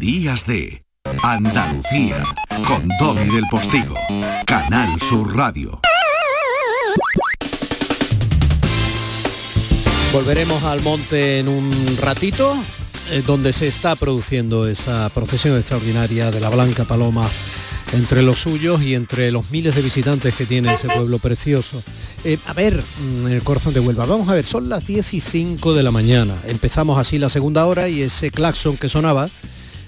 Días de Andalucía con Domi del Postigo, Canal Sur Radio. Volveremos al monte en un ratito, eh, donde se está produciendo esa procesión extraordinaria de la Blanca Paloma entre los suyos y entre los miles de visitantes que tiene ese pueblo precioso. Eh, a ver, mm, en el corazón de Huelva, vamos a ver, son las 10 y 5 de la mañana. Empezamos así la segunda hora y ese claxon que sonaba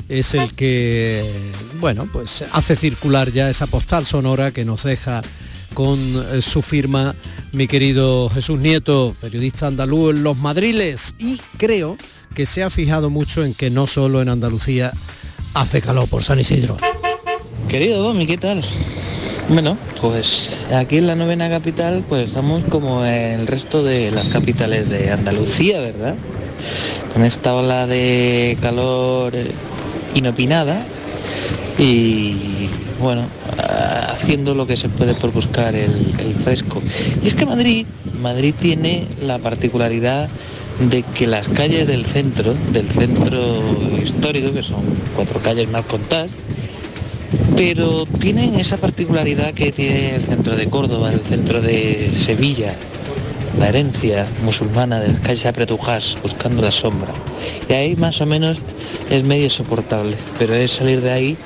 es el que, bueno, pues hace circular ya esa postal sonora que nos deja con eh, su firma mi querido Jesús Nieto, periodista andaluz en Los Madriles, y creo que se ha fijado mucho en que no solo en Andalucía hace calor por San Isidro. Querido Domi, ¿qué tal? Bueno, pues aquí en la novena capital pues estamos como el resto de las capitales de Andalucía, ¿verdad? Con esta ola de calor eh, inopinada y bueno, haciendo lo que se puede por buscar el, fresco. Y es que Madrid, Madrid tiene la particularidad de que las calles del centro, del centro histórico, que son cuatro calles mal contadas, pero tienen esa particularidad que tiene el centro de Córdoba, el centro de Sevilla, la herencia musulmana del calle Apretujás, buscando la sombra. Y ahí más o menos es medio soportable, pero es salir de ahí,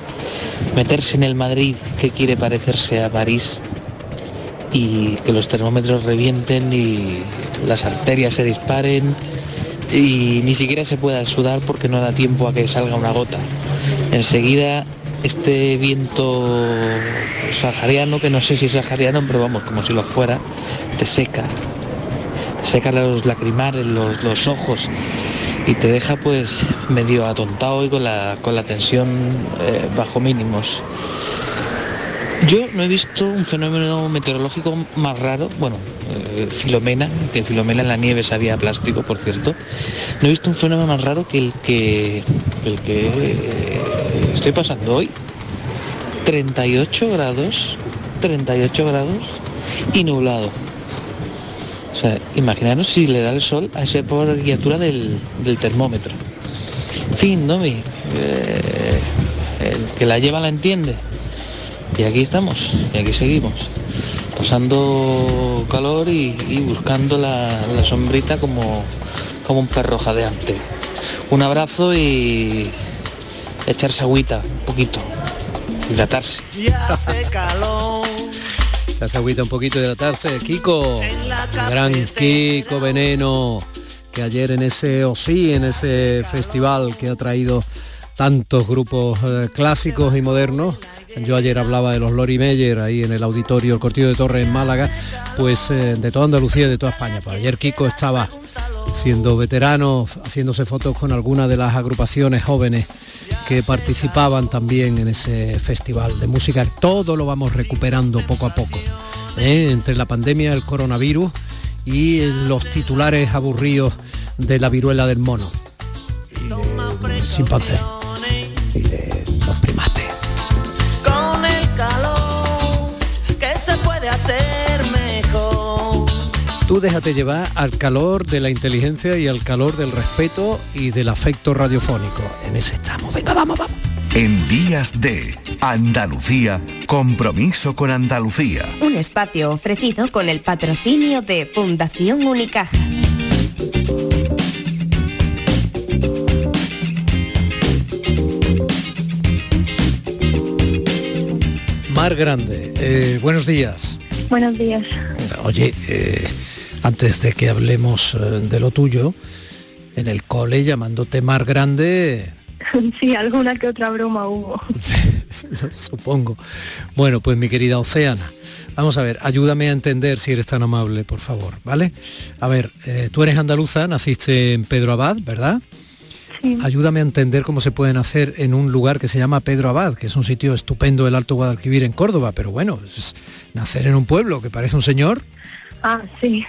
meterse en el Madrid que quiere parecerse a París y que los termómetros revienten y las arterias se disparen y ni siquiera se pueda sudar porque no da tiempo a que salga una gota. Enseguida este viento sahariano, que no sé si es sahariano, pero vamos, como si lo fuera, te seca, seca los lacrimales, los, ojos y te deja pues medio atontado y con la, con la tensión eh, bajo mínimos. Yo no he visto un fenómeno meteorológico más raro, bueno, eh, Filomena, que Filomena en la nieve sabía plástico, por cierto. No he visto un fenómeno más raro que el que, el que eh, estoy pasando hoy. 38 grados, 38 grados y nublado. O sea, imaginaros si le da el sol a esa pobre criatura del, termómetro. fin, ¿no? Mi, eh, el que la lleva la entiende. Y aquí estamos, y aquí seguimos, pasando calor y, buscando la, sombrita como, como un perro jadeante. Un abrazo y echarse agüita, un poquito, hidratarse. Echarse agüita un poquito, hidratarse. Kiko, gran Kiko Veneno, que ayer en ese OSI, en ese festival que ha traído tantos grupos eh, clásicos y modernos, yo ayer hablaba de los Lori Meyer ahí en el auditorio El Cortillo de Torres en Málaga, pues eh, de toda Andalucía y de toda España. Pues ayer Kiko estaba siendo veterano, haciéndose fotos con algunas de las agrupaciones jóvenes que participaban también en ese festival de música. Todo lo vamos recuperando poco a poco. ¿eh? Entre la pandemia, el coronavirus y los titulares aburridos de la viruela del mono. Y de sin Y de los primates. Tú déjate llevar al calor de la inteligencia y al calor del respeto y del afecto radiofónico. En ese estamos. Venga, vamos, vamos. En días de Andalucía, compromiso con Andalucía. Un espacio ofrecido con el patrocinio de Fundación Unicaja. Mar Grande, eh, buenos días. Buenos días. Oye, eh, antes de que hablemos eh, de lo tuyo, en el cole llamándote Mar Grande... Sí, alguna que otra broma hubo. Supongo. Bueno, pues mi querida Oceana, vamos a ver, ayúdame a entender si eres tan amable, por favor, ¿vale? A ver, eh, tú eres andaluza, naciste en Pedro Abad, ¿verdad? Sí. Ayúdame a entender cómo se pueden hacer en un lugar que se llama Pedro Abad, que es un sitio estupendo el Alto Guadalquivir en Córdoba, pero bueno, es nacer en un pueblo que parece un señor. Ah, sí.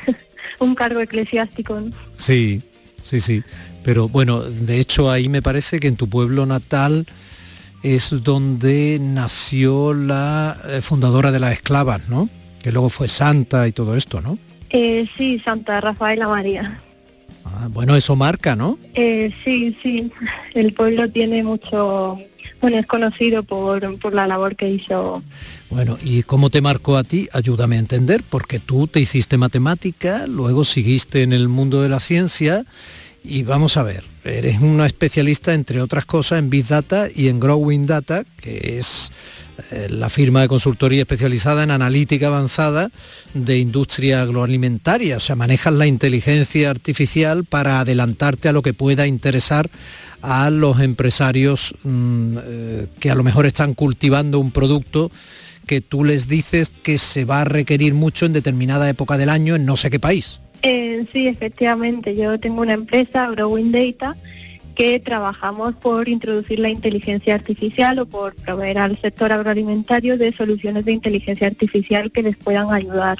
Un cargo eclesiástico. Sí, sí, sí. Pero bueno, de hecho ahí me parece que en tu pueblo natal es donde nació la eh, fundadora de las esclavas, ¿no? Que luego fue santa y todo esto, ¿no? Eh, sí, Santa Rafaela María. Ah, bueno, eso marca, ¿no? Eh, sí, sí. El pueblo tiene mucho, bueno, es conocido por, por la labor que hizo. Bueno, ¿y cómo te marcó a ti? Ayúdame a entender, porque tú te hiciste matemática, luego seguiste en el mundo de la ciencia y vamos a ver, eres una especialista, entre otras cosas, en Big Data y en Growing Data, que es eh, la firma de consultoría especializada en analítica avanzada de industria agroalimentaria. O sea, manejas la inteligencia artificial para adelantarte a lo que pueda interesar a los empresarios mm, eh, que a lo mejor están cultivando un producto que tú les dices que se va a requerir mucho en determinada época del año en no sé qué país. Eh, sí, efectivamente. Yo tengo una empresa, Growing Data, que trabajamos por introducir la inteligencia artificial o por proveer al sector agroalimentario de soluciones de inteligencia artificial que les puedan ayudar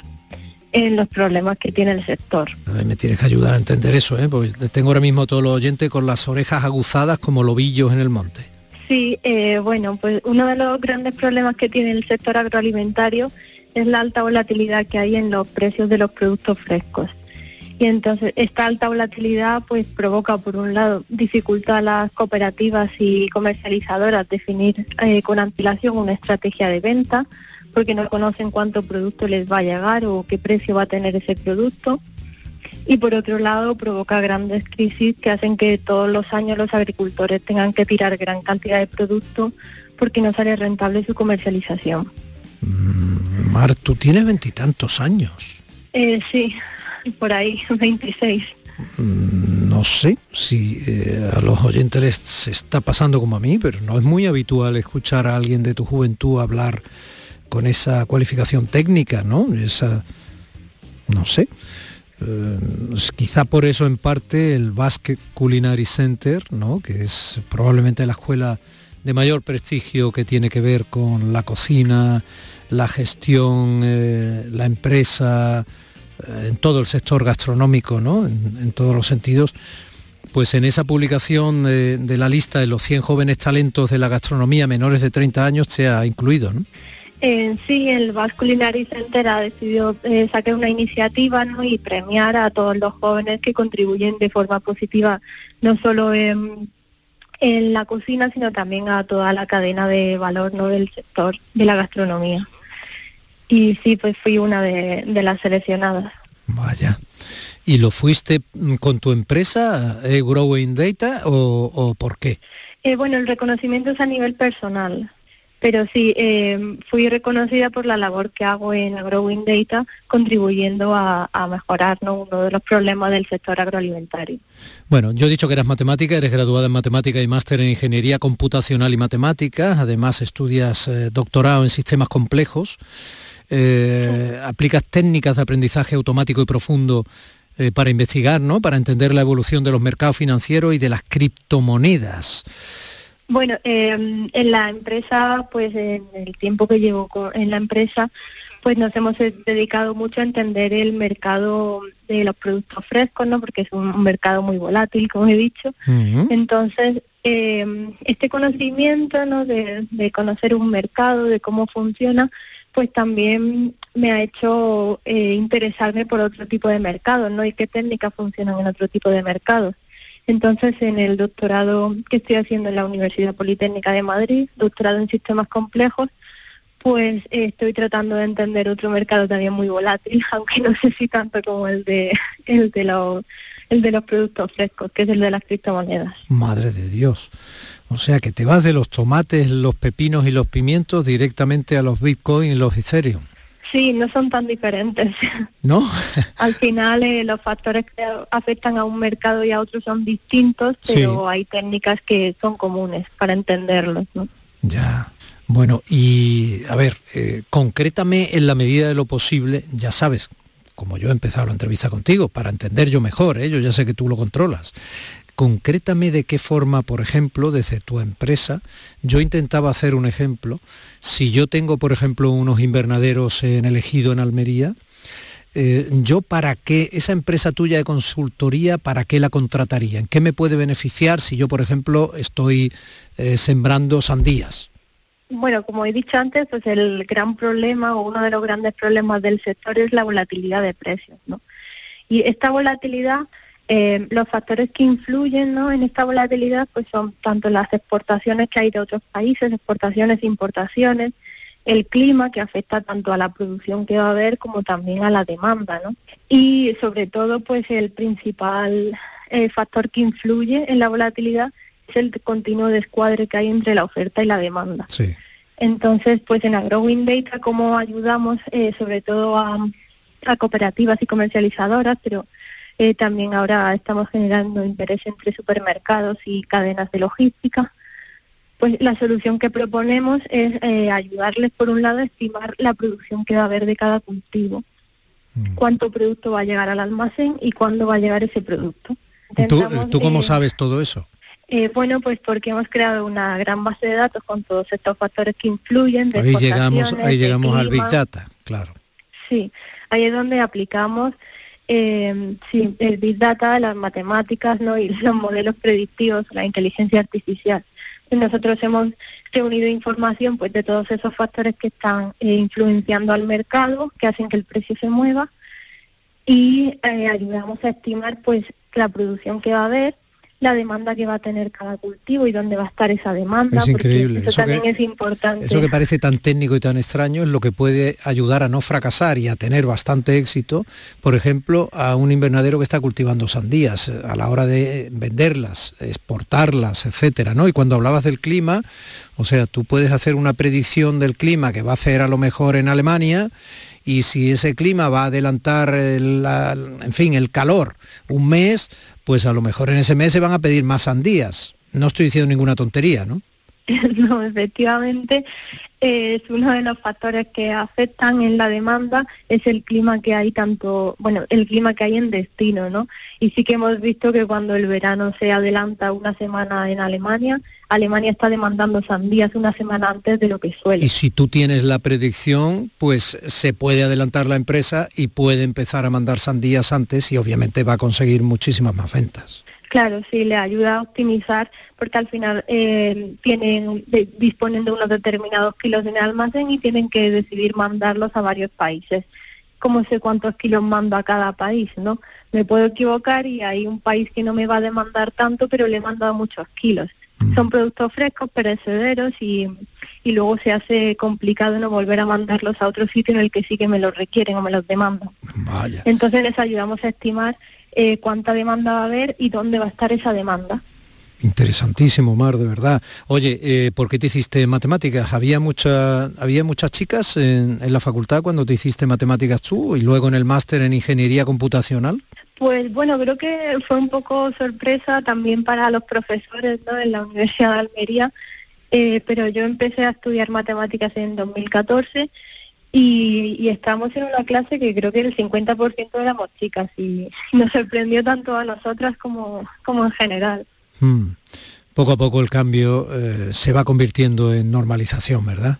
en los problemas que tiene el sector. me tienes que ayudar a entender eso, ¿eh? porque tengo ahora mismo a todos los oyentes con las orejas aguzadas como lobillos en el monte. Sí, eh, bueno, pues uno de los grandes problemas que tiene el sector agroalimentario es la alta volatilidad que hay en los precios de los productos frescos. Y entonces esta alta volatilidad pues provoca por un lado dificultad a las cooperativas y comercializadoras definir eh, con antelación una estrategia de venta porque no conocen cuánto producto les va a llegar o qué precio va a tener ese producto. Y por otro lado provoca grandes crisis que hacen que todos los años los agricultores tengan que tirar gran cantidad de producto porque no sale rentable su comercialización. Mm, Mar, tú tienes veintitantos años. Eh, sí, por ahí, 26. Mm, no sé si eh, a los oyentes les se está pasando como a mí, pero no es muy habitual escuchar a alguien de tu juventud hablar con esa cualificación técnica, ¿no? Esa, no sé. Eh, quizá por eso en parte el Basque Culinary Center, ¿no? que es probablemente la escuela de mayor prestigio que tiene que ver con la cocina, la gestión, eh, la empresa, en todo el sector gastronómico, ¿no? en, todos los sentidos, pues en esa publicación de, la lista de los 100 jóvenes talentos de la gastronomía menores de 30 años se ha incluido, ¿no? Eh, sí, el Basque Culinary Center ha decidido eh, sacar una iniciativa y premiar a todos los jóvenes que contribuyen de forma positiva, no solo en, la cocina, sino también a toda la cadena de valor ¿no? del sector de la gastronomía. Y sí, pues fui una de, las seleccionadas. Vaya. ¿Y lo fuiste con tu empresa, eh, Growing Data, o, por qué? Eh, bueno, el reconocimiento es a nivel personal, pero sí, eh, fui reconocida por la labor que hago en Growing Data, contribuyendo a, mejorar uno de los problemas del sector agroalimentario. Bueno, yo he dicho que eras matemática, eres graduada en matemática y máster en ingeniería computacional y matemáticas, además estudias doctorado en sistemas complejos. Eh, aplicas técnicas de aprendizaje automático y profundo eh, para investigar, ¿no? Para entender la evolución de los mercados financieros y de las criptomonedas. Bueno, em, en la empresa, pues en el tiempo que llevo en la empresa, pues nos hemos dedicado mucho a entender el mercado de los productos frescos, ¿no? Porque es un mercado muy volátil, como he dicho. Entonces, em, este conocimiento, ¿no? De, de, conocer un mercado, de cómo funciona, pues también me ha hecho eh, interesarme por otro tipo de mercados, ¿no? Y qué técnicas funcionan en otro tipo de mercados. Entonces, en el doctorado que estoy haciendo en la Universidad Politécnica de Madrid, doctorado en sistemas complejos, pues estoy tratando de entender otro mercado también muy volátil, aunque no sé si tanto como el de el de los el de los productos frescos, que es el de las criptomonedas. Madre de Dios. O sea que te vas de los tomates, los pepinos y los pimientos directamente a los Bitcoin y los Ethereum. Sí, no son tan diferentes. ¿No? Al final eh, los factores que afectan a un mercado y a otros son distintos, pero hay técnicas que son comunes para entenderlos. ¿no? Ya. Bueno, y a ver, eh, concrétame en la medida de lo posible, ya sabes, como yo he empezado la entrevista contigo, para entender yo mejor, ¿eh? yo ya sé que tú lo controlas. Concrétame de qué forma, por ejemplo, desde tu empresa, yo intentaba hacer un ejemplo. Si yo tengo, por ejemplo, unos invernaderos en elegido en Almería, eh, yo para qué, esa empresa tuya de consultoría, ¿para qué la contrataría? ¿En qué me puede beneficiar si yo, por ejemplo, estoy eh, sembrando sandías? Bueno, como he dicho antes, pues el gran problema o uno de los grandes problemas del sector es la volatilidad de precios, ¿no? Y esta volatilidad Eh, los factores que influyen ¿no? en esta volatilidad pues son tanto las exportaciones que hay de otros países, exportaciones e importaciones, el clima que afecta tanto a la producción que va a haber como también a la demanda, ¿no? Y sobre todo, pues el principal eh, factor que influye en la volatilidad es el continuo descuadre que hay entre la oferta y la demanda. Sí. Entonces, pues en AgroWin Data, ¿cómo ayudamos eh, sobre todo a, a, cooperativas y comercializadoras, pero eh, también ahora estamos generando interés entre supermercados y cadenas de logística? Pues la solución que proponemos es eh, ayudarles, por un lado, a estimar la producción que va a haber de cada cultivo, mm. cuánto producto va a llegar al almacén y cuándo va a llegar ese producto. ¿Tú, ¿Tú, cómo eh, sabes todo eso? Eh, bueno, pues porque hemos creado una gran base de datos con todos estos factores que influyen. ahí llegamos, ahí llegamos al Big Data, claro. Sí, ahí es donde aplicamos eh, el Big Data, las matemáticas ¿no? y los modelos predictivos, la inteligencia artificial. Nosotros hemos reunido información pues de todos esos factores que están eh, influenciando al mercado, que hacen que el precio se mueva y eh, ayudamos a estimar pues la producción que va a haber la demanda que va a tener cada cultivo y dónde va a estar esa demanda. Es increíble. Eso, también es importante. Eso que parece tan técnico y tan extraño es lo que puede ayudar a no fracasar y a tener bastante éxito, por ejemplo, a un invernadero que está cultivando sandías a la hora de venderlas, exportarlas, etcétera, ¿no? Y cuando hablabas del clima, o sea, tú puedes hacer una predicción del clima que va a hacer a lo mejor en Alemania y si ese clima va a adelantar, en fin, el calor un mes, pues a lo mejor en ese mes se van a pedir más sandías. No estoy diciendo ninguna tontería, ¿no? No, efectivamente es uno de los factores que afectan en la demanda es el clima que hay tanto, bueno, el clima que hay en destino, ¿no? Y sí que hemos visto que cuando el verano se adelanta una semana en Alemania, Alemania está demandando sandías una semana antes de lo que suele. Y si tú tienes la predicción, pues se puede adelantar la empresa y puede empezar a mandar sandías antes y obviamente va a conseguir muchísimas más ventas. Claro, sí, le ayuda a optimizar porque al final eh, tienen disponen de unos determinados kilos en el almacén y tienen que decidir mandarlos a varios países. ¿Cómo sé cuántos kilos mando a cada país, no? Me puedo equivocar y hay un país que no me va a demandar tanto, pero le he mandado muchos kilos. Mm. Son productos frescos, perecederos y, y luego se hace complicado no volver a mandarlos a otro sitio en el que sí que me los requieren o me los demandan. Vaya. Entonces les ayudamos a estimar eh, cuánta demanda va a haber y dónde va a estar esa demanda. Interesantísimo, Mar, de verdad. Oye, eh, ¿por qué te hiciste matemáticas? ¿Había, mucha, ¿había muchas chicas en, la facultad cuando te hiciste matemáticas tú y luego en el máster en ingeniería computacional? Pues bueno, creo que fue un poco sorpresa también para los profesores ¿no? en la Universidad de Almería, eh, pero yo empecé a estudiar matemáticas en 2014 y, estamos en una clase que creo que el 50% éramos chicas y nos sorprendió tanto a nosotras como, como en general. Hmm. Poco a poco el cambio eh, se va convirtiendo en normalización, ¿verdad?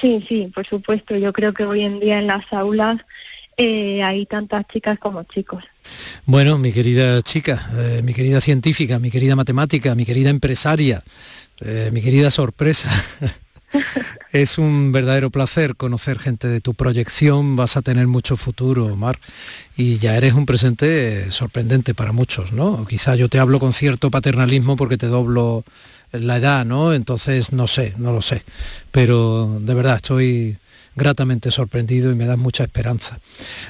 Sí, sí, por supuesto. Yo creo que hoy en día en las aulas eh, hay tantas chicas como chicos. Bueno, mi querida chica, eh, mi querida científica, mi querida matemática, mi querida empresaria, mi querida sorpresa. es un verdadero placer conocer gente de tu proyección, vas a tener mucho futuro, Omar, y ya eres un presente sorprendente para muchos, ¿no? Quizá yo te hablo con cierto paternalismo porque te doblo la edad, ¿no? Entonces, no sé, no lo sé, pero de verdad estoy gratamente sorprendido y me das mucha esperanza.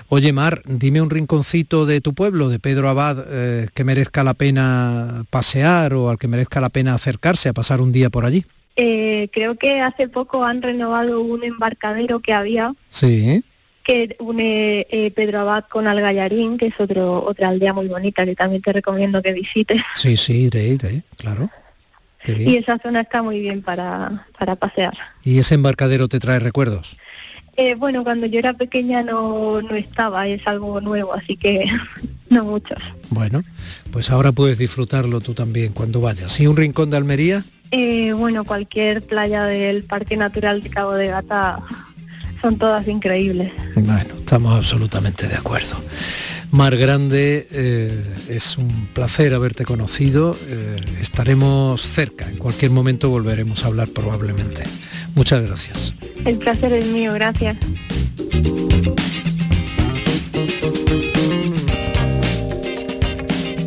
Oye, Mar, dime un rinconcito de tu pueblo, de Pedro Abad, eh, que merezca la pena pasear o al que merezca la pena acercarse a pasar un día por allí. Eh, creo que hace poco han renovado un embarcadero que había. Sí. Que une eh, Pedro Abad con Algallarín, que es otro, otra aldea muy bonita que también te recomiendo que visites. Sí, sí, iré, iré, claro. Y esa zona está muy bien para, para pasear. ¿Y ese embarcadero te trae recuerdos? Eh, bueno, cuando yo era pequeña no, no estaba, es algo nuevo, así que no muchos. Bueno, pues ahora puedes disfrutarlo tú también cuando vayas. ¿Y un rincón de Almería? Eh, bueno, cualquier playa del Parque Natural de Cabo de Gata son todas increíbles. Bueno, estamos absolutamente de acuerdo. Mar Grande, eh, es un placer haberte conocido. Eh, estaremos cerca, en cualquier momento volveremos a hablar probablemente. Muchas gracias. El placer es mío, gracias.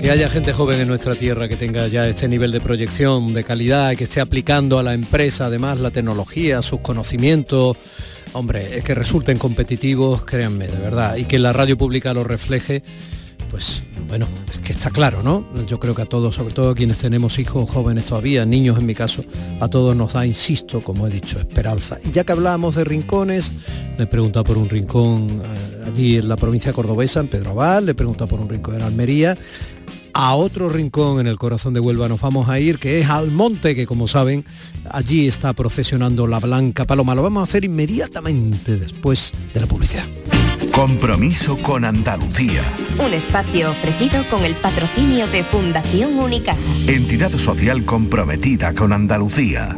Que haya gente joven en nuestra tierra que tenga ya este nivel de proyección, de calidad, que esté aplicando a la empresa además la tecnología, sus conocimientos, hombre, es que resulten competitivos, créanme, de verdad, y que la radio pública lo refleje, pues bueno, es que está claro, ¿no? Yo creo que a todos, sobre todo quienes tenemos hijos jóvenes todavía, niños en mi caso, a todos nos da, insisto, como he dicho, esperanza. Y ya que hablábamos de rincones, le he preguntado por un rincón eh, allí en la provincia cordobesa, en Pedro Abad, le he preguntado por un rincón en Almería, a otro rincón en el corazón de Huelva nos vamos a ir, que es al monte, que como saben, allí está procesionando la Blanca Paloma. Lo vamos a hacer inmediatamente después de la publicidad. Compromiso con Andalucía. Un espacio ofrecido con el patrocinio de Fundación Unicaja. Entidad social comprometida con Andalucía.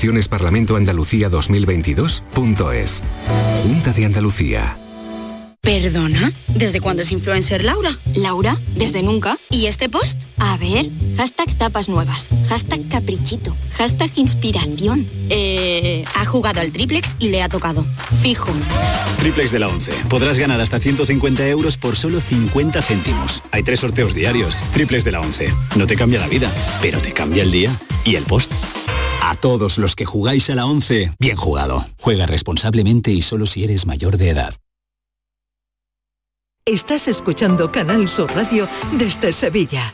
eleccionesparlamentoandalucía2022.es. Junta de Andalucía. ¿Perdona? ¿Desde cuándo es influencer Laura? Laura, desde nunca. ¿Y este post? A ver, hashtag tapas nuevas, hashtag caprichito, hashtag inspiración. Eh, ha jugado al triplex y le ha tocado. Fijo. Triplex de la 11. Podrás ganar hasta 150 euros por solo 50 céntimos. Hay tres sorteos diarios. Triplex de la 11. No te cambia la vida, pero te cambia el día y el post. A todos los que jugáis a la 11, bien jugado. Juega responsablemente y solo si eres mayor de edad. Estás escuchando Canal Sur Radio desde Sevilla.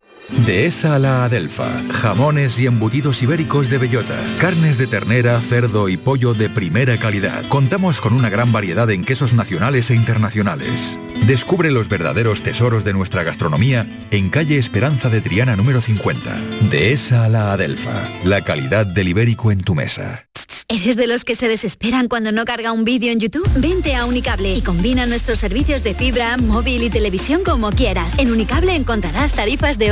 Dehesa a la Adelfa. Jamones y embutidos ibéricos de bellota. Carnes de ternera, cerdo y pollo de primera calidad. Contamos con una gran variedad en quesos nacionales e internacionales. Descubre los verdaderos tesoros de nuestra gastronomía en calle Esperanza de Triana número 50. Dehesa a la Adelfa. La calidad del ibérico en tu mesa. ¿Eres de los que se desesperan cuando no carga un vídeo en YouTube? Vente a Unicable y combina nuestros servicios de fibra, móvil y televisión como quieras. En Unicable encontrarás tarifas de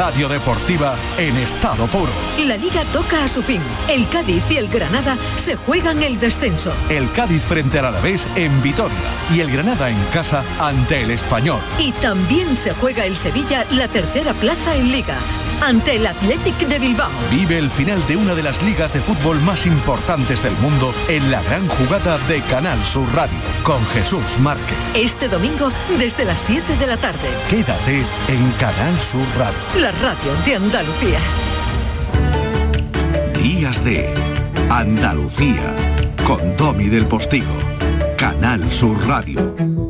Radio Deportiva en estado puro. La liga toca a su fin. El Cádiz y el Granada se juegan el descenso. El Cádiz frente al Alavés en Vitoria y el Granada en casa ante el Español. Y también se juega el Sevilla la tercera plaza en liga ante el Athletic de Bilbao. Vive el final de una de las ligas de fútbol más importantes del mundo en la gran jugada de Canal Sur Radio con Jesús Márquez. Este domingo desde las 7 de la tarde. Quédate en Canal Sur Radio. La radio de Andalucía. Días de Andalucía con Domi del Postigo. Canal Sur Radio.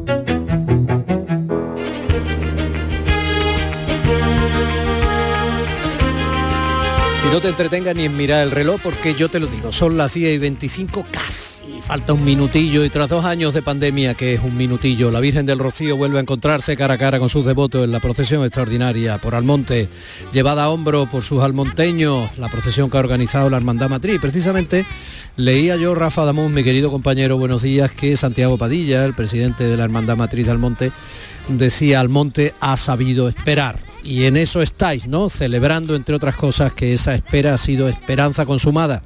No te entretengas ni en mirar el reloj porque yo te lo digo, son las 10 y 25 casi. Falta un minutillo y tras dos años de pandemia, que es un minutillo, la Virgen del Rocío vuelve a encontrarse cara a cara con sus devotos en la procesión extraordinaria por Almonte, llevada a hombro por sus almonteños, la procesión que ha organizado la Hermandad Matriz. Precisamente leía yo, Rafa Damón, mi querido compañero, buenos días, que Santiago Padilla, el presidente de la Hermandad Matriz de Almonte, decía Almonte ha sabido esperar y en eso estáis, ¿no? Celebrando, entre otras cosas, que esa espera ha sido esperanza consumada.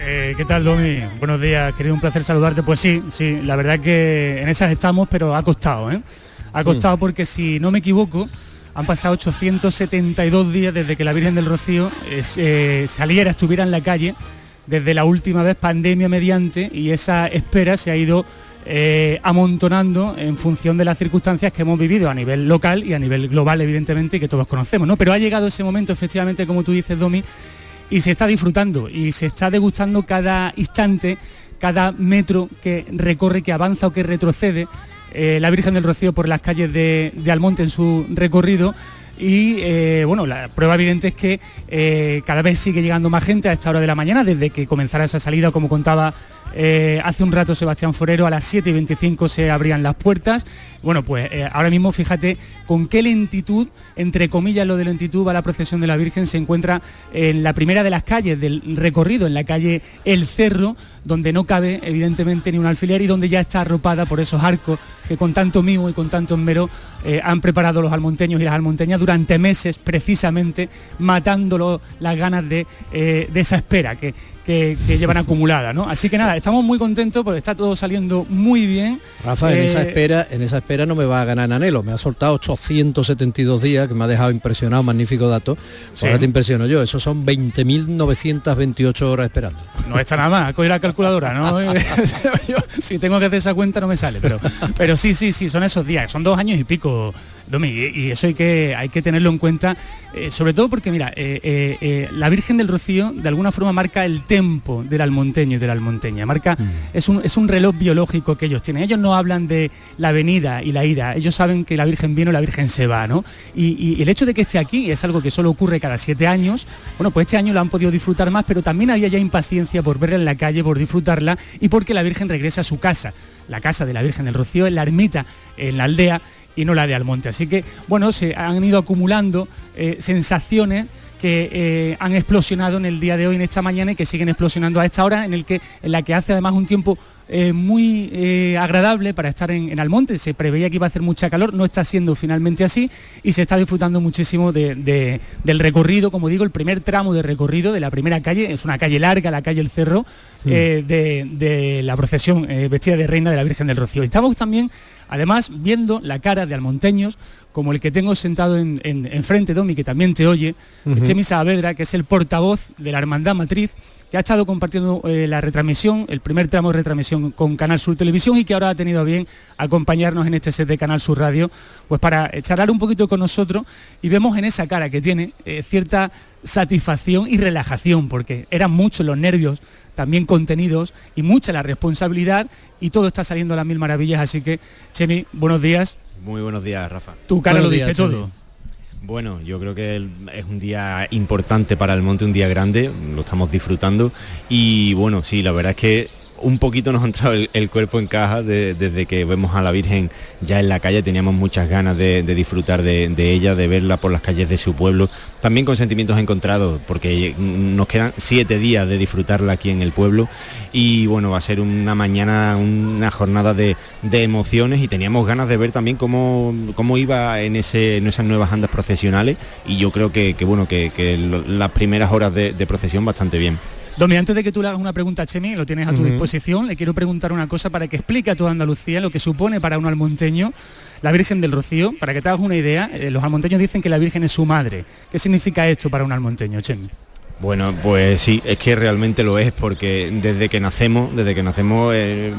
Eh, ¿Qué tal, Domi? Buenos días, querido, un placer saludarte. Pues sí, sí, la verdad que en esas estamos, pero ha costado, ¿eh? Ha costado porque si no me equivoco, han pasado 872 días desde que la Virgen del Rocío eh, saliera, estuviera en la calle, desde la última vez pandemia mediante, y esa espera se ha ido eh, amontonando en función de las circunstancias que hemos vivido a nivel local y a nivel global, evidentemente, y que todos conocemos, ¿no? Pero ha llegado ese momento, efectivamente, como tú dices, Domi, y se está disfrutando y se está degustando cada instante cada metro que recorre, que avanza o que retrocede eh, la Virgen del Rocío por las calles de, Almonte en su recorrido y eh, bueno, la prueba evidente es que cada vez sigue llegando más gente a esta hora de la mañana, desde que comenzara esa salida, como contaba hace un rato Sebastián Forero, a las 7 y 25 se abrían las puertas. Bueno, pues ahora mismo fíjate con qué lentitud, entre comillas lo de lentitud, va la procesión de la Virgen, se encuentra en la primera de las calles del recorrido, en la calle El Cerro, donde no cabe evidentemente ni un alfiler y donde ya está arropada por esos arcos que con tanto mimo y con tanto esmero eh, han preparado los almonteños y las almonteñas durante meses precisamente matándolo las ganas de, eh, de esa espera que, llevan acumulada, ¿no? Así que nada, estamos muy contentos porque está todo saliendo muy bien. Rafa, en esa eh, espera, en esa espera no me va a ganar Anhelo, me ha soltado 872 días, que me ha dejado impresionado, magnífico dato. Ahora te impresiono yo, esos son 20.928 horas esperando. No está nada más, coger la calculadora, ¿no? si tengo que hacer esa cuenta no me sale, pero, pero sí, sí, sí, son esos días, son dos años y pico y eso hay que, hay que tenerlo en cuenta, eh, sobre todo porque, mira, eh, la Virgen del Rocío de alguna forma marca el tempo del almonteño y de la almonteña, marca, mm. es, un, es un reloj biológico que ellos tienen. Ellos no hablan de la venida y la ida, ellos saben que la Virgen viene o la Virgen se va, ¿no? Y, el hecho de que esté aquí es algo que solo ocurre cada siete años, bueno, pues este año lo han podido disfrutar más, pero también había ya impaciencia por verla en la calle, por disfrutarla y porque la Virgen regresa a su casa la casa de la Virgen del Rocío, en la ermita, en la aldea, y no la de Almonte. Así que, bueno, se han ido acumulando eh, sensaciones que eh, han explosionado en el día de hoy, en esta mañana, y que siguen explosionando a esta hora, en, el que, en la que hace además un tiempo eh, muy agradable para estar en, Almonte. Se preveía que iba a hacer mucha calor, no está siendo finalmente así y se está disfrutando muchísimo del recorrido, como digo, el primer tramo de recorrido de la primera calle, es una calle larga, la calle El Cerro, de, de, la procesión vestida de reina de la Virgen del Rocío. Estamos también Además, viendo la cara de almonteños, como el que tengo sentado en, frente, Domi, que también te oye, Chemi Saavedra, que es el portavoz de la Hermandad Matriz, que ha estado compartiendo eh, la retransmisión, el primer tramo de retransmisión con Canal Sur Televisión y que ahora ha tenido bien acompañarnos en este set de Canal Sur Radio, pues para charlar un poquito con nosotros y vemos en esa cara que tiene eh, cierta satisfacción y relajación, porque eran muchos los nervios también contenidos y mucha la responsabilidad y todo está saliendo a las mil maravillas. Así que, Chemi, buenos días. Muy buenos días, Rafa. Tu cara lo dice todo. Bueno, yo creo que es un día importante para el monte, un día grande, lo estamos disfrutando y bueno, sí, la verdad es que un poquito nos ha entrado el, cuerpo en caja desde que vemos a la Virgen ya en la calle, teníamos muchas ganas de, disfrutar de, ella, de verla por las calles de su pueblo, también con sentimientos encontrados, porque nos quedan siete días de disfrutarla aquí en el pueblo. Y bueno, va a ser una mañana, una jornada de, emociones y teníamos ganas de ver también cómo, cómo iba en, esas nuevas andas procesionales. Y yo creo que, bueno, que, las primeras horas de procesión bastante bien. Domi, antes de que tú le hagas una pregunta a Chemi, lo tienes a tu disposición, le quiero preguntar una cosa para que explique a toda Andalucía lo que supone para un almonteño la Virgen del Rocío. Para que te hagas una idea, eh, los almonteños dicen que la Virgen es su madre. ¿Qué significa esto para un almonteño, Chemi? Bueno, pues sí, es que realmente lo es, porque desde que nacemos, desde que nacemos eh,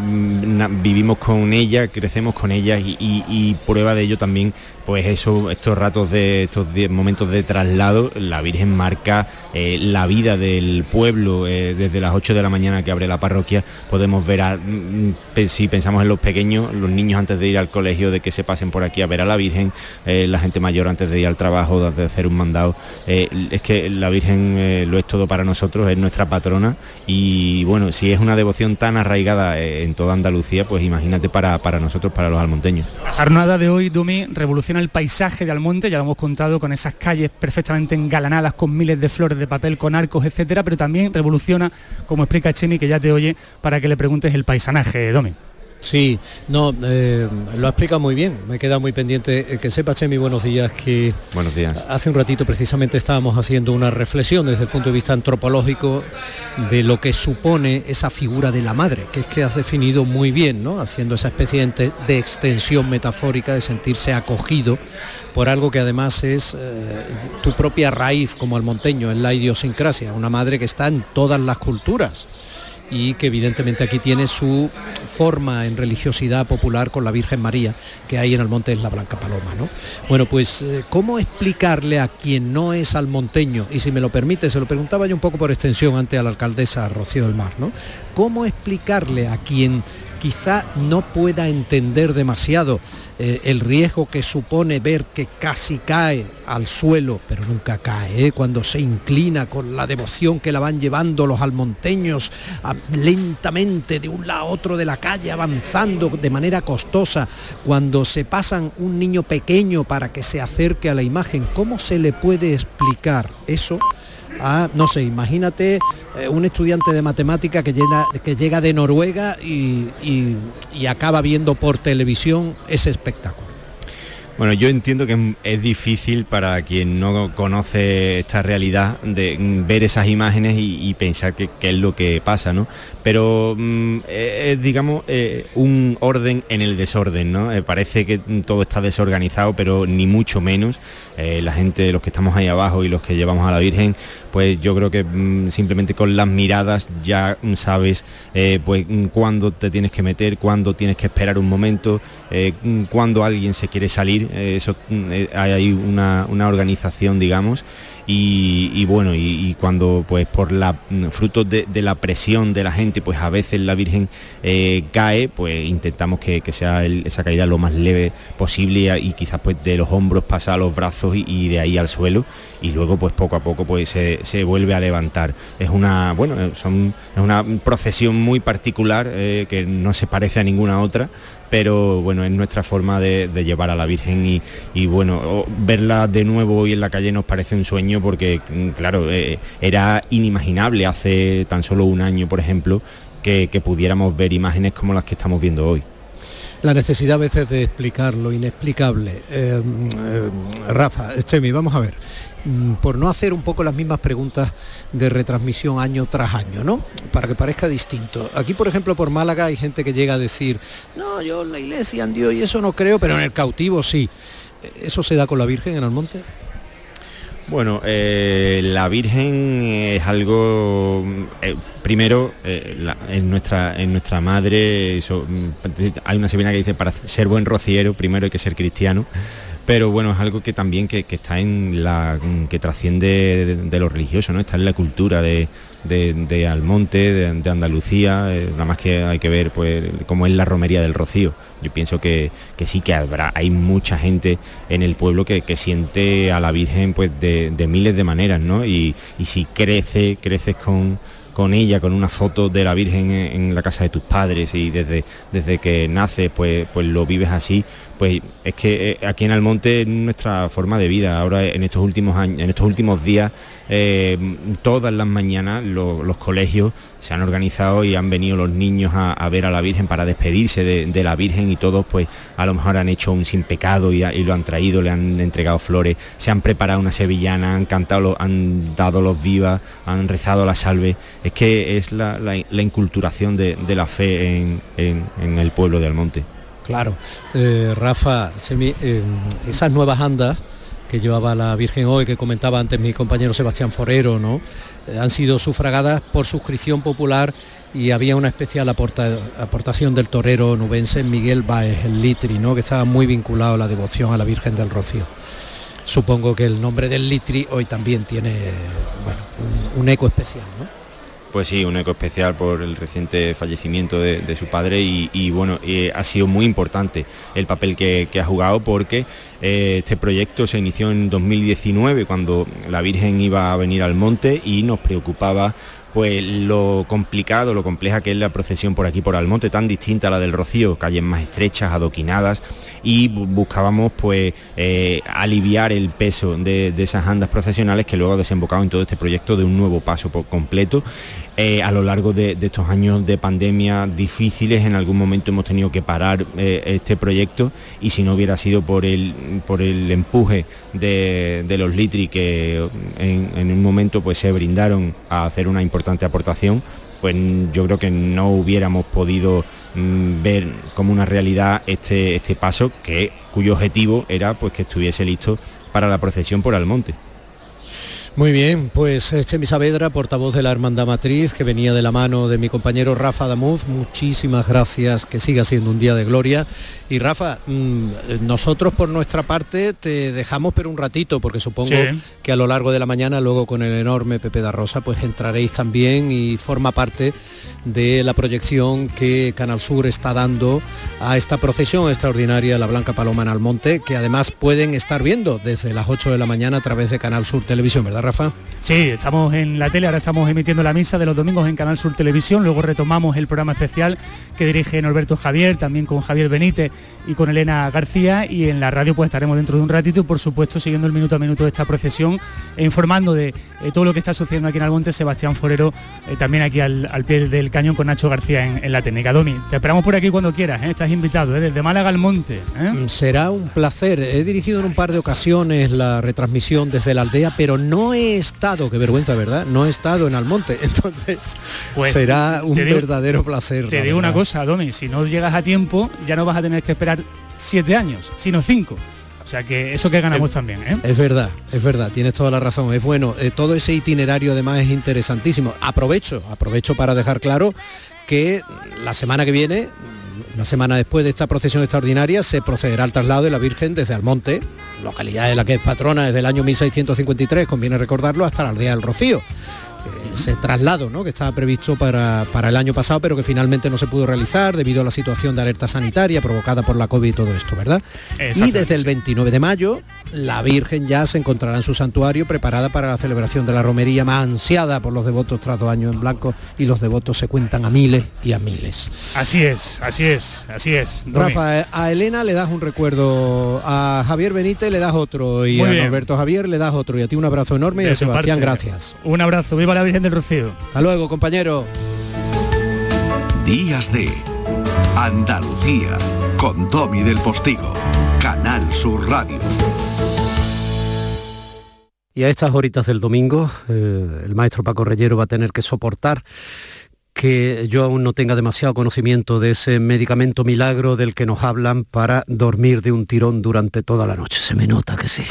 vivimos con ella, crecemos con ella y, prueba de ello también pues eso, estos ratos de estos momentos de traslado, la Virgen marca eh, la vida del pueblo eh, desde las 8 de la mañana que abre la parroquia, podemos ver a, mm, si pensamos en los pequeños, los niños antes de ir al colegio, de que se pasen por aquí a ver a la Virgen, eh, la gente mayor antes de ir al trabajo, de hacer un mandado, es que la Virgen lo es todo para nosotros, es nuestra patrona y bueno, si es una devoción tan arraigada en toda Andalucía, pues imagínate para, para nosotros, para los almonteños. La jornada de hoy, Dumi, revoluciona el paisaje de Almonte, ya lo hemos contado, con esas calles perfectamente engalanadas, con miles de flores de papel, con arcos, etcétera, pero también revoluciona, como explica Chemi, que ya te oye, para que le preguntes el paisanaje, Domi. Sí, no, eh, lo ha explicado muy bien. Me queda muy pendiente. Eh, que sepa, Chemi, buenos días, que buenos días. hace un ratito precisamente estábamos haciendo una reflexión desde el punto de vista antropológico de lo que supone esa figura de la madre, que es que has definido muy bien, ¿no? Haciendo esa especie de extensión metafórica de sentirse acogido por algo que además es eh, tu propia raíz como almonteño, en la idiosincrasia, una madre que está en todas las culturas y que evidentemente aquí tiene su forma en religiosidad popular con la Virgen María que hay en el monte es la Blanca Paloma. ¿no? Bueno, pues eh, ¿cómo explicarle a quien no es almonteño? Y si me lo permite, se lo preguntaba yo un poco por extensión ante a la alcaldesa Rocío del Mar, ¿no? ¿Cómo explicarle a quien quizá no pueda entender demasiado eh, el riesgo que supone ver que casi cae al suelo, pero nunca cae, ¿eh? cuando se inclina con la devoción que la van llevando los almonteños lentamente de un lado a otro de la calle, avanzando de manera costosa, cuando se pasan un niño pequeño para que se acerque a la imagen, ¿cómo se le puede explicar eso? No sé, imagínate eh, un estudiante de matemática que, que llega de Noruega y acaba viendo por televisión ese espectáculo. Bueno, yo entiendo que es difícil para quien no conoce esta realidad de ver esas imágenes y, pensar qué es lo que pasa, ¿no? Pero mm, es, digamos, eh, un orden en el desorden, ¿no? Eh, parece que todo está desorganizado, pero ni mucho menos. Eh, la gente, los que estamos ahí abajo y los que llevamos a la Virgen, pues yo creo que mm, simplemente con las miradas ya sabes pues cuándo te tienes que meter, cuándo tienes que esperar un momento, cuándo alguien se quiere salir. Eh, eso, mm, eh, hay una, organización, digamos, y, bueno, y, cuando pues por la mm, fruto de, la presión de la gente, pues a veces la Virgen eh, cae, pues intentamos que, sea esa caída lo más leve posible y, quizás pues de los hombros pasa a los brazos y, de ahí al suelo. Y luego pues poco a poco pues se, vuelve a levantar. Es una, bueno, son, es una procesión muy particular que no se parece a ninguna otra pero bueno, es nuestra forma de, llevar a la Virgen y, bueno, verla de nuevo hoy en la calle nos parece un sueño porque, mm, claro, eh, era inimaginable hace tan solo un año, por ejemplo, que, pudiéramos ver imágenes como las que estamos viendo hoy la necesidad a veces de explicar lo inexplicable. Eh, eh, Rafa, Chemi, vamos a ver. Mm, por no hacer un poco las mismas preguntas de retransmisión año tras año, ¿no? Para que parezca distinto. Aquí, por ejemplo, por Málaga hay gente que llega a decir, no, yo en la iglesia en Dios y eso no creo, pero en el cautivo sí. ¿Eso se da con la Virgen en el monte? Bueno, eh, la Virgen es algo, eh, primero, eh, en, nuestra, en nuestra madre, mm, hay una sevina que dice, para ser buen rociero, primero hay que ser cristiano pero bueno, es algo que también que, está en la que trasciende de, lo religioso, ¿no? Está en la cultura de, Almonte, de, Andalucía, eh, nada más que hay que ver pues cómo es la romería del Rocío. Yo pienso que, sí que habrá, hay mucha gente en el pueblo que, siente a la Virgen pues de, miles de maneras, ¿no? Y, si crece, creces con, con ella, con una foto de la Virgen en, la casa de tus padres y desde, desde que naces pues, pues lo vives así, pues es que eh, aquí en Almonte es nuestra forma de vida. Ahora en estos últimos años, en estos últimos días, eh, todas las mañanas los colegios se han organizado y han venido los niños a, ver a la Virgen para despedirse de, la Virgen y todos pues a lo mejor han hecho un sin pecado y, lo han traído, le han entregado flores, se han preparado una sevillana, han cantado, han dado los vivas, han rezado la salve. Que es la, inculturación de, la fe en el pueblo de Almonte. Claro, eh, Rafa, eh, esas nuevas andas que llevaba la Virgen hoy, que comentaba antes mi compañero Sebastián Forero, ¿no? Eh, han sido sufragadas por suscripción popular y había una especial aportación del torero nubense Miguel Baez, el Litri, ¿no? que estaba muy vinculado a la devoción a la Virgen del Rocío. Supongo que el nombre del Litri hoy también tiene un, un eco especial. ¿no? Pues sí, un eco especial por el reciente fallecimiento de, su padre y, bueno, ha sido muy importante el papel que, ha jugado porque eh, este proyecto se inició en 2019 cuando la Virgen iba a venir al monte y nos preocupaba pues lo complicado, lo compleja que es la procesión por aquí por Almonte, tan distinta a la del Rocío, calles más estrechas, adoquinadas, y buscábamos pues eh, aliviar el peso de, esas andas procesionales que luego ha desembocado en todo este proyecto de un nuevo paso por completo. Eh, a lo largo de, estos años de pandemia difíciles, en algún momento hemos tenido que parar eh, este proyecto y si no hubiera sido por el, por el empuje de, los Litri que en, un momento pues se brindaron a hacer una importante aportación, pues yo creo que no hubiéramos podido mm, ver como una realidad este, este paso que, cuyo objetivo era pues que estuviese listo para la procesión por Almonte. Muy bien, pues eh, Chemi Saavedra, portavoz de la Hermandad Matriz, que venía de la mano de mi compañero Rafa Damuz, muchísimas gracias, que siga siendo un día de gloria. Y Rafa, mm, nosotros por nuestra parte te dejamos pero un ratito, porque supongo que a lo largo de la mañana, luego con el enorme Pepe da Rosa, pues entraréis también y forma parte de la proyección que Canal Sur está dando a esta procesión extraordinaria de la Blanca Paloma en Almonte, que además pueden estar viendo desde las 8 de la mañana a través de Canal Sur Televisión, ¿verdad Rafa? Sí, estamos en la tele, ahora estamos emitiendo la misa de los domingos en Canal Sur Televisión, luego retomamos el programa especial que dirige Norberto Javier, también con Javier Benítez y con Elena García, y en la radio pues estaremos dentro de un ratito y por supuesto siguiendo el minuto a minuto de esta procesión e informando de eh, todo lo que está sucediendo aquí en Almonte, Sebastián Forero, eh, también aquí al, pie del cañón con Nacho García en, la técnica. Domi, te esperamos por aquí cuando quieras, ¿eh? estás invitado, desde Málaga al Monte. Mm, será un placer. He dirigido en un par de ocasiones la retransmisión desde la aldea, pero no he estado, qué vergüenza, ¿verdad? No he estado en Almonte, entonces pues, será un verdadero placer. Te digo una cosa, Domi, si no llegas a tiempo, ya no vas a tener que esperar siete años, sino cinco. O sea que eso que ganamos también. ¿eh? Es verdad, es verdad, tienes toda la razón. Es bueno, eh, todo ese itinerario además es interesantísimo. Aprovecho, aprovecho para dejar claro que la semana que viene, una semana después de esta procesión extraordinaria, se procederá al traslado de la Virgen desde Almonte, localidad de la que es patrona desde el año 1653, conviene recordarlo, hasta la aldea del Rocío ese traslado ¿no? que estaba previsto para, para, el año pasado, pero que finalmente no se pudo realizar debido a la situación de alerta sanitaria provocada por la COVID y todo esto, ¿verdad? Y desde el 29 de mayo, la Virgen ya se encontrará en su santuario preparada para la celebración de la romería más ansiada por los devotos tras dos años en blanco y los devotos se cuentan a miles y a miles. Así es, así es, así es. Rafa, a Elena le das un recuerdo, a Javier Benítez le das otro y a Norberto Javier le das otro y a ti un abrazo enorme y a Sebastián, gracias. Un abrazo, viva la Virgen del Rocío. Hasta luego, compañero. Días de Andalucía con Tommy del Postigo, Canal Sur Radio. Y a estas horitas del domingo, eh, el maestro Paco Reyero va a tener que soportar que yo aún no tenga demasiado conocimiento de ese medicamento milagro del que nos hablan para dormir de un tirón durante toda la noche. Se me nota que sí.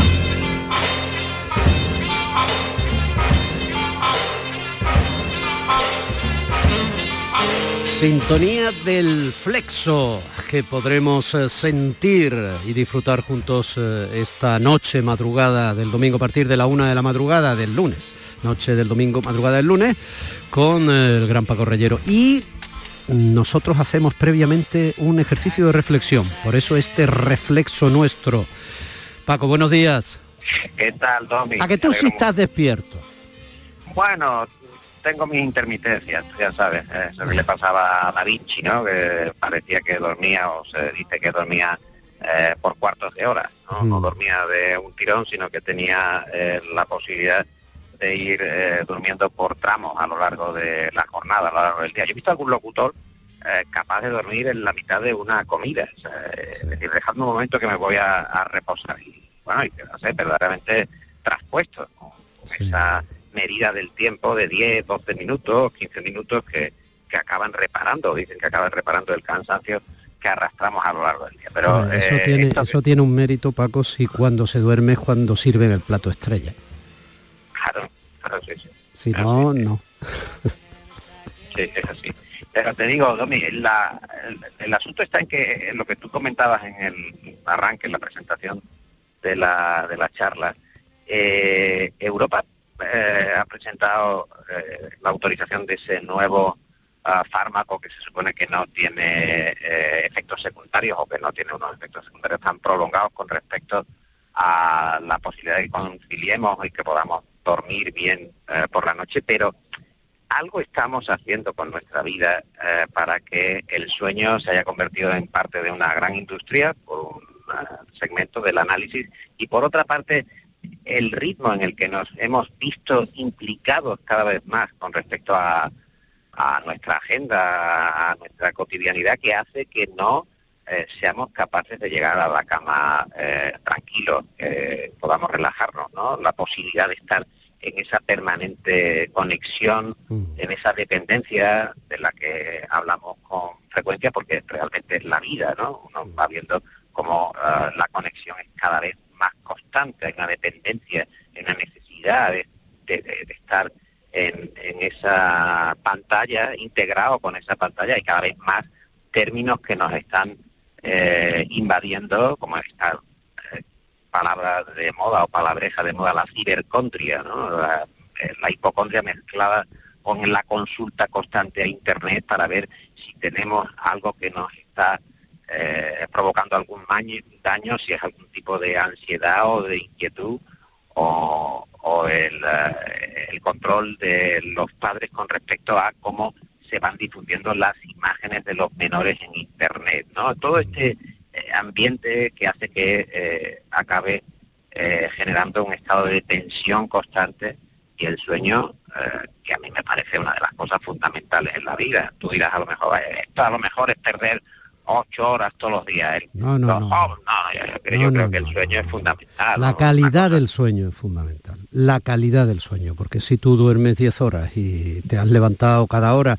Sintonía del flexo que podremos eh, sentir y disfrutar juntos eh, esta noche madrugada del domingo a partir de la una de la madrugada del lunes. Noche del domingo, madrugada del lunes, con el gran Paco Reyero. Y nosotros hacemos previamente un ejercicio de reflexión. Por eso este reflexo nuestro. Paco, buenos días. ¿Qué tal, Tommy? A que tú sí estás despierto. Bueno, tengo mis intermitencias, ya sabes, eh, eso que le pasaba a Da Vinci, ¿no? Que parecía que dormía, o se dice que dormía eh, por cuartos de hora, ¿no? No mm. dormía de un tirón, sino que tenía eh, la posibilidad de ir durmiendo por tramos a lo largo de la jornada, a lo largo del día. Yo he visto algún locutor capaz de dormir en la mitad de una comida, es decir, dejando un momento que me voy a, reposar. Y bueno, y no sé, verdaderamente traspuesto, con esa medida del tiempo de 10, 12 minutos, 15 minutos que, que acaban reparando, dicen que acaban reparando el cansancio que arrastramos a lo largo del día. Pero eso, eh, tiene, eso tiene un mérito, Paco, si cuando se duerme es cuando sirven el plato estrella. Claro, claro, sí, sí. Si no, no. Sí, es así. Pero te digo, Domi, la, el, asunto está en que en lo que tú comentabas en el arranque, en la presentación de la, de la charla, eh, Europa eh, ha presentado eh, la autorización de ese nuevo ah, fármaco que se supone que no tiene eh, efectos secundarios o que no tiene unos efectos secundarios tan prolongados con respecto a la posibilidad de que conciliemos y que podamos dormir bien por la noche, pero algo estamos haciendo con nuestra vida para que el sueño se haya convertido en parte de una gran industria, por un segmento del análisis, y por otra parte el ritmo en el que nos hemos visto implicados cada vez más con respecto a, nuestra agenda, a nuestra cotidianidad, que hace que no eh, seamos capaces de llegar a la cama eh, tranquilos, que podamos relajarnos, ¿no? La posibilidad de estar en esa permanente conexión, mm. en esa dependencia de la que hablamos con frecuencia, porque realmente es la vida, ¿no? Uno va viendo cómo eh, la conexión es cada vez más constante, hay una dependencia, hay una necesidad de, estar en, esa pantalla, integrado con esa pantalla y cada vez más términos que nos están eh, invadiendo, como esta eh, palabra de moda o palabreja de moda, la cibercontria, ¿no? la, eh, la hipocondria mezclada con la consulta constante a Internet para ver si tenemos algo que nos está eh, provocando algún daño, si es algún tipo de ansiedad o de inquietud o, eh, el, control de los padres con respecto a cómo se van difundiendo las imágenes de los menores en Internet. ¿no? Todo este eh, ambiente que hace que acabe generando un estado de tensión constante y el sueño, que a mí me parece una de las cosas fundamentales en la vida. Tú dirás a lo mejor, esto a lo mejor es perder ocho horas todos los días. No, no, no. yo, creo, que el sueño es fundamental. La calidad del sueño es fundamental. La calidad del sueño, porque si tú duermes 10 horas y te has levantado cada hora,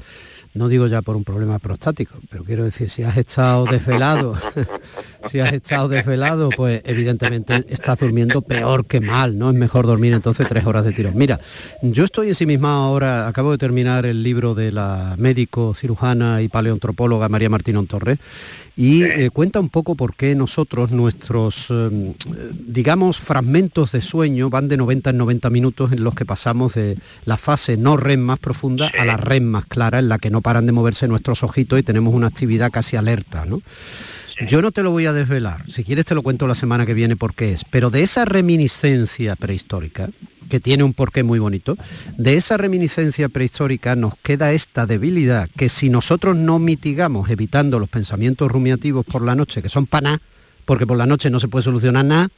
no digo ya por un problema prostático, pero quiero decir, si has estado desvelado, si has estado desvelado, pues evidentemente estás durmiendo peor que mal, ¿no? Es mejor dormir entonces tres horas de tirón. Mira, yo estoy en sí misma ahora, acabo de terminar el libro de la médico, cirujana y paleontropóloga María Martínón Torres, y eh, cuenta un poco por qué nosotros, nuestros, em, digamos, fragmentos de sueño van de 90 en 90 minutos en los que pasamos de la fase no REM más profunda a la REM más clara, en la que no paran de moverse nuestros ojitos y tenemos una actividad casi alerta, ¿no? Yo no te lo voy a desvelar, si quieres te lo cuento la semana que viene por qué es, pero de esa reminiscencia prehistórica, que tiene un porqué muy bonito, de esa reminiscencia prehistórica nos queda esta debilidad que si nosotros no mitigamos evitando los pensamientos rumiativos por la noche, que son paná, porque por la noche no se puede solucionar nada,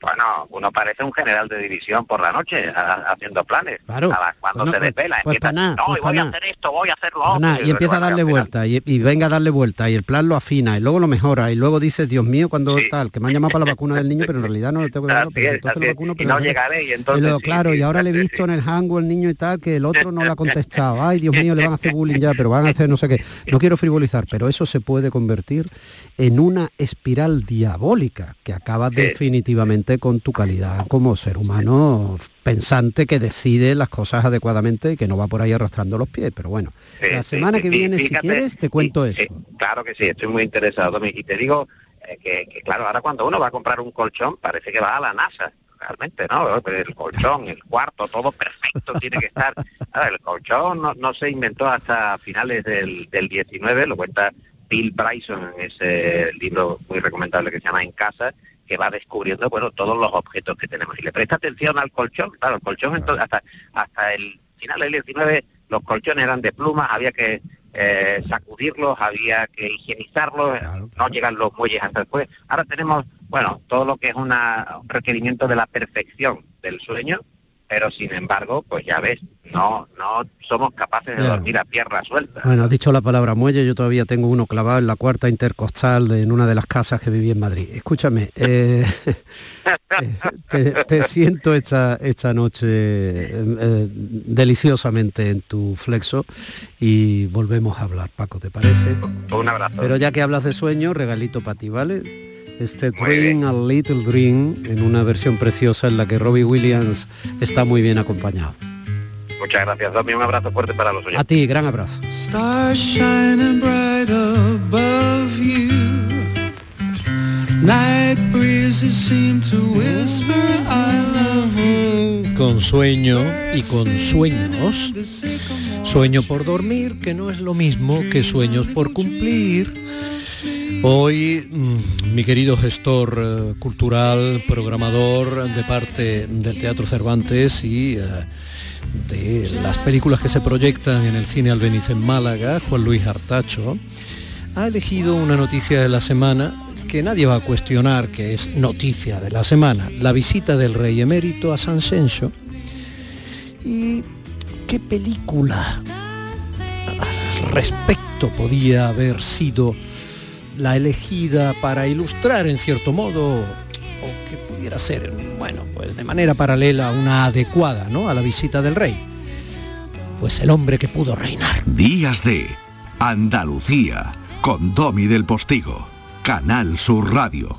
bueno, uno parece un general de división por la noche haciendo planes. Claro. cuando se desvela, pues no, pues voy a hacer esto, voy a hacer lo otro. y, empieza a darle vuelta, y, venga a darle vuelta, y el plan lo afina, y luego lo mejora, y luego dice, Dios mío, cuando tal, que me han llamado para la vacuna del niño, pero en realidad no le tengo que dar, pero entonces lo vacuno, pero y no llegaré, y entonces... claro, y ahora le he visto en el hango el niño y tal, que el otro no lo ha contestado. Ay, Dios mío, le van a hacer bullying ya, pero van a hacer no sé qué. No quiero frivolizar, pero eso se puede convertir en una espiral diabólica que acaba definitivamente con tu calidad como ser humano pensante que decide las cosas adecuadamente y que no va por ahí arrastrando los pies. Pero bueno, la semana que viene, si quieres, te cuento eso. claro que sí, estoy muy interesado, y te digo eh, que, claro, ahora cuando uno va a comprar un colchón, parece que va a la NASA realmente, ¿no? El colchón, el cuarto, todo perfecto tiene que estar. el colchón no, se inventó hasta finales del, del 19, lo cuenta Bill Bryson en ese libro muy recomendable que se llama En Casa, que va descubriendo bueno todos los objetos que tenemos. Y le presta atención al colchón claro el colchón entonces hasta hasta el final del 19 los colchones eran de plumas había que eh, sacudirlos había que higienizarlos no llegan los muelles hasta después. Ahora tenemos bueno todo lo que es una, un requerimiento de la perfección del sueño pero sin embargo, pues ya ves, no, no somos capaces de dormir a pierna suelta. Bueno, has dicho la palabra muelle, yo todavía tengo uno clavado en la cuarta intercostal de, en una de las casas que viví en Madrid. Escúchame, eh, te, siento esta, esta noche eh, deliciosamente en tu flexo y volvemos a hablar, Paco, ¿te parece? Un abrazo. Pero ya que hablas de sueño, regalito para ti, ¿vale? Este Dream a Little Dream en una versión preciosa en la que Robbie Williams está muy bien acompañado. Muchas gracias, dame un abrazo fuerte para los oyentes. A ti, gran abrazo. Con sueño y con sueños. Sueño por dormir, que no es lo mismo que sueños por cumplir Hoy, mm, mi querido gestor eh, cultural, programador de parte del Teatro Cervantes y eh, de las películas que se proyectan en el cine Albeniz en Málaga, Juan Luis Artacho, ha elegido una noticia de la semana que nadie va a cuestionar que es noticia de la semana, la visita del rey emérito a San Senso. ¿Y qué película al respecto podía haber sido la elegida para ilustrar en cierto modo, o que pudiera ser, bueno, pues de manera paralela una adecuada, ¿no? A la visita del rey. Pues el hombre que pudo reinar. Días de Andalucía, con Domi del Postigo, Canal Sur Radio.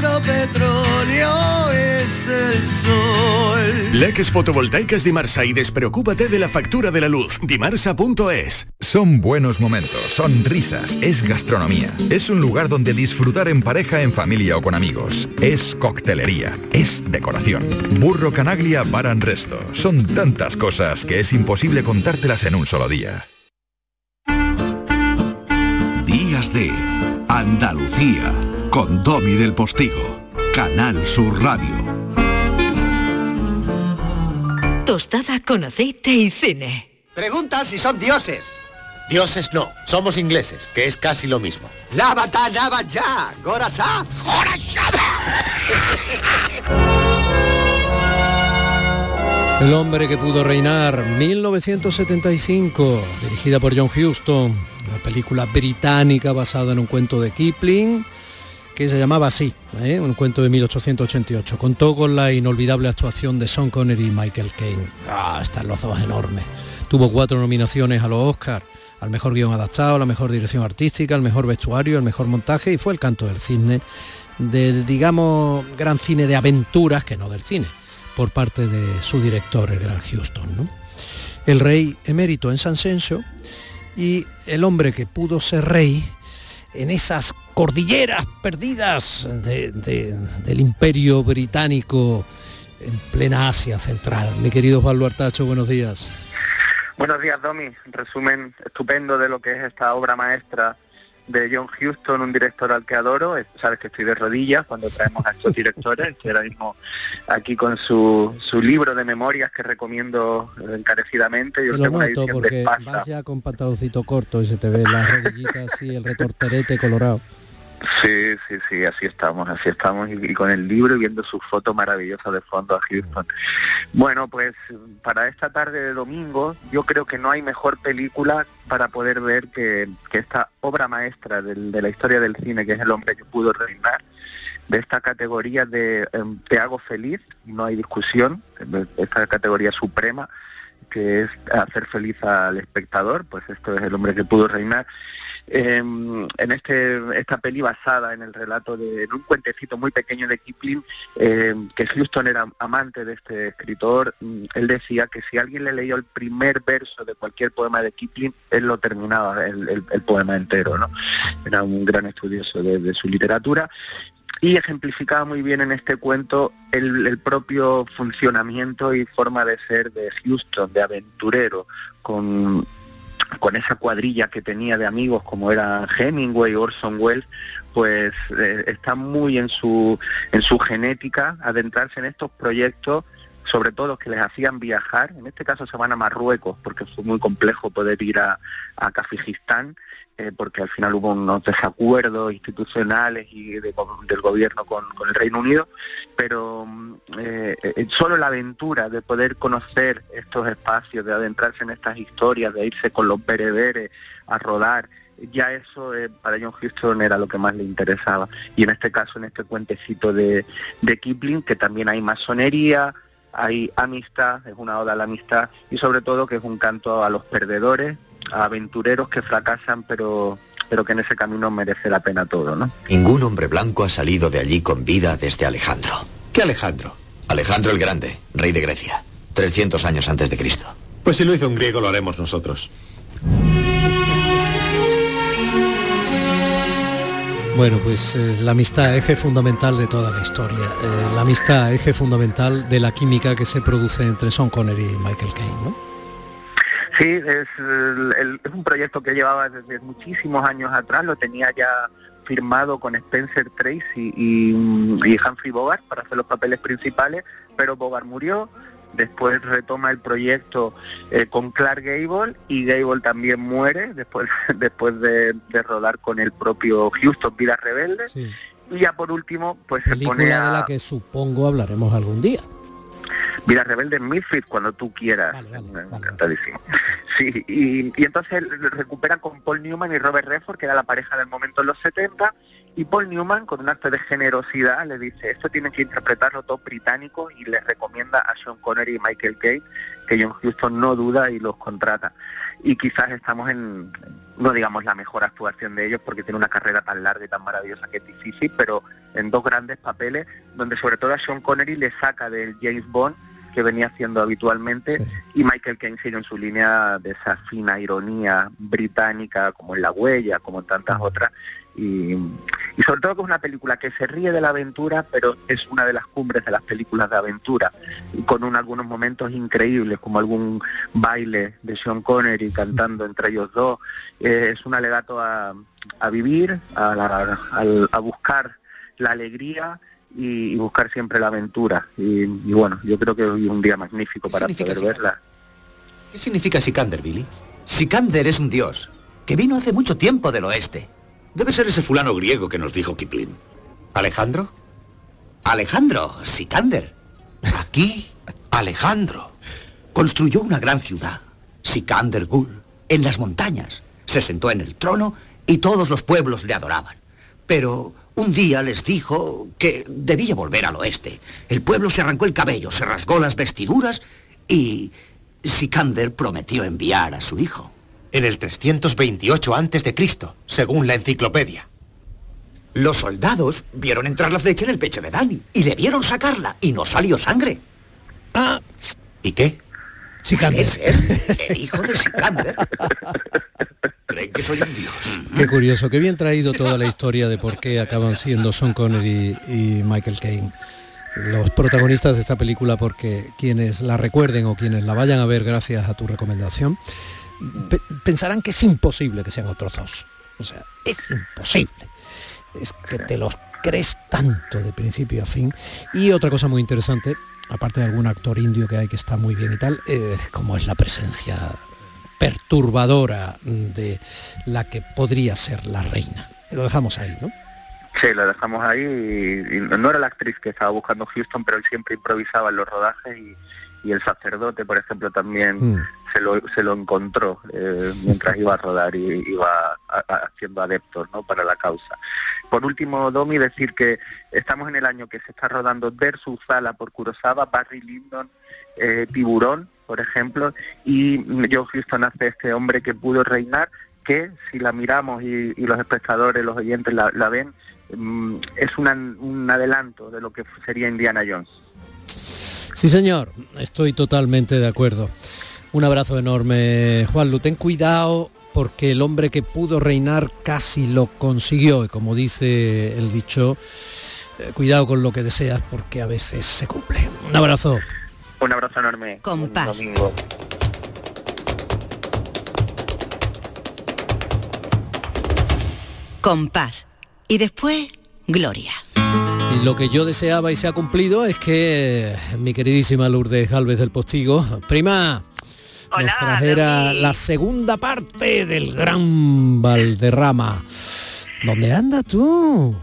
nuestro petróleo es el sol. Leques fotovoltaicas Dimarsa y despreocúpate de la factura de la luz. Dimarsa.es. Son buenos momentos, son risas, es gastronomía. Es un lugar donde disfrutar en pareja, en familia o con amigos. Es coctelería, es decoración. Burro Canaglia Baran Resto. Son tantas cosas que es imposible contártelas en un solo día. Días de Andalucía con Domi del Postigo. Canal Sur Radio. Tostada con aceite y cine. Pregunta si son dioses. Dioses no, somos ingleses, que es casi lo mismo. ¡Lávata, lava ya! ¡Gorasá! El hombre que pudo reinar, 1975, dirigida por John Huston, una película británica basada en un cuento de Kipling, que se llamaba así, ¿eh? un cuento de 1888. Contó con la inolvidable actuación de Sean Connery y Michael Caine. Ah, están los dos enormes. Tuvo cuatro nominaciones a los Oscars, al mejor guion adaptado, la mejor dirección artística, al mejor vestuario, al mejor montaje y fue el canto del cisne del, digamos, gran cine de aventuras, que no del cine, por parte de su director, el gran Houston. ¿no? El rey emérito en San Senso y el hombre que pudo ser rey en esas cordilleras perdidas de- de- del imperio británico en plena Asia central. Mi querido Pablo Artacho, buenos días. Buenos días, Domi. Resumen estupendo de lo que es esta obra maestra de John Huston, un director al que adoro. Es- Sabes que estoy de rodillas cuando traemos a estos directores. Estoy ahora mismo aquí con su, su libro de memorias que recomiendo eh, encarecidamente. Yo tengo noto porque vas ya con pantaloncito corto y se te ve las rodillitas así, el retorterete colorado. Sí, sí, sí, así estamos, así estamos y, y con el libro y viendo su foto maravillosa de fondo a Houston. Bueno, pues para esta tarde de domingo yo creo que no hay mejor película para poder ver que, que esta obra maestra del- de la historia del cine, que es El hombre que pudo reinar, de esta categoría de em, Te hago feliz, no hay discusión, esta categoría suprema que es hacer feliz al espectador, pues esto es El hombre que pudo reinar. Eh, en este esta peli basada en el relato de un cuentecito muy pequeño de Kipling eh, que Houston era amante de este escritor mm, él decía que si alguien le leyó el primer verso de cualquier poema de Kipling él lo terminaba el, poema entero no era un gran estudioso de su literatura y ejemplificaba muy bien en este cuento el, propio funcionamiento y forma de ser de Houston, de aventurero, con, con esa cuadrilla que tenía de amigos como era Hemingway, Orson Welles, pues eh, está muy en su, en su genética adentrarse en estos proyectos sobre todo que les hacían viajar, en este caso se van a Marruecos, porque fue muy complejo poder ir a, a Kazajistán, eh, porque al final hubo unos desacuerdos institucionales y del gobierno con, el Reino Unido, pero mm, eh, eh, solo la aventura de poder conocer estos espacios, de adentrarse en estas historias, de irse con los bereberes a rodar, ya eso para John Huston era lo que más le interesaba. Y en este caso, en este cuentecito de, de Kipling, que también hay masonería, hay amistad, es una oda a la amistad y sobre todo que es un canto a los perdedores, a aventureros que fracasan pero pero que en ese camino merece la pena todo, ¿no? Ningún hombre blanco ha salido de allí con vida desde Alejandro. ¿Qué Alejandro? Alejandro el Grande, rey de Grecia, 300 años antes de Cristo. Pues si lo hizo un griego lo haremos nosotros. Bueno, pues eh, la amistad, eje fundamental de toda la historia. Eh, la amistad, eje fundamental de la química que se produce entre Sean Connery y Michael Caine, ¿no? Sí, es, un proyecto que llevaba desde muchísimos años atrás, lo tenía ya firmado con Spencer Tracy y Humphrey Bogart para hacer los papeles principales, pero Bogart murió, después retoma el proyecto eh, con Clark Gable y Gable también muere después después de, rodar con el propio Houston Vidas Rebeldes. Y ya por último pues se pone a... de la que supongo hablaremos algún día. Vidas Rebeldes Midfield cuando tú quieras. Encantadísimo. Sí y, y entonces recuperan con Paul Newman y Robert Redford que era la pareja del momento en los 70 y Paul Newman, con un acto de generosidad, le dice, esto tienen que interpretarlo todo británico y les recomienda a Sean Connery y Michael Caine, que John Huston no duda y los contrata. Y quizás estamos en, no digamos la mejor actuación de ellos, porque tiene una carrera tan larga y tan maravillosa que es difícil, pero en dos grandes papeles, donde sobre todo a Sean Connery le saca del James Bond que venía haciendo habitualmente y Michael Caine sigue en su línea de esa fina ironía británica como en La Huella, como en tantas otras y, sobre todo que es una película que se ríe de la aventura, pero es una de las cumbres de las películas de aventura, con algunos momentos increíbles, como algún baile de Sean Connery cantando entre ellos dos. Eh, es un alegato a, vivir, a, buscar la alegría y, buscar siempre la aventura. Y, bueno, yo creo que hoy es un día magnífico para poder verla. ¿Qué significa Sikander, Billy? Sikander es un dios que vino hace mucho tiempo del oeste Debe ser ese fulano griego que nos dijo Kipling. ¿Alejandro? Alejandro, Sikander. Aquí, Alejandro. Construyó una gran ciudad, Sikander Gul, en las montañas. Se sentó en el trono y todos los pueblos le adoraban. Pero un día les dijo que debía volver al oeste. El pueblo se arrancó el cabello, se rasgó las vestiduras y Sikander prometió enviar a su hijo en el 328 a.C., según la enciclopedia. Los soldados vieron entrar la flecha en el pecho de Dani y le vieron sacarla y no salió sangre. Ah. ¿Y qué? Sicander. el hijo de Sikander. Creen que soy un dios. Qué curioso, qué bien traído toda la historia de por qué acaban siendo Sean Connery y Michael Caine los protagonistas de esta película porque quienes la recuerden o quienes la vayan a ver gracias a tu recomendación pensarán que es imposible que sean otros dos. O sea, es imposible. Es que te los crees tanto de principio a fin. Y otra cosa muy interesante, aparte de algún actor indio que hay que está muy bien y tal, es como es la presencia perturbadora de la que podría ser la reina. Lo dejamos ahí, ¿no? Sí, lo dejamos ahí y, no era la actriz que estaba buscando Houston, pero él siempre improvisaba en los rodajes y, y el sacerdote, por ejemplo, también mm. se, lo, se lo encontró eh, mientras iba a rodar y iba haciendo adeptos ¿no? para la causa. Por último, Domi, decir que estamos en el año que se está rodando Versus Sala por Kurosawa, Barry Lyndon, eh, Tiburón, por ejemplo, y Joe Houston hace este hombre que pudo reinar, que si la miramos y, los espectadores, los oyentes la, ven, mm, es un adelanto de lo que sería Indiana Jones. Sí, señor, estoy totalmente de acuerdo. Un abrazo enorme, Juan Lu. Ten cuidado porque el hombre que pudo reinar casi lo consiguió. Y como dice el dicho, eh, cuidado con lo que deseas porque a veces se cumple. Un abrazo. Un abrazo enorme. Con paz. Con paz. Y después, gloria. Y lo que yo deseaba y se ha cumplido es que mi queridísima Lourdes Galvez del Postigo, prima, nos trajera la segunda parte del gran Valderrama. ¿Dónde andas tú?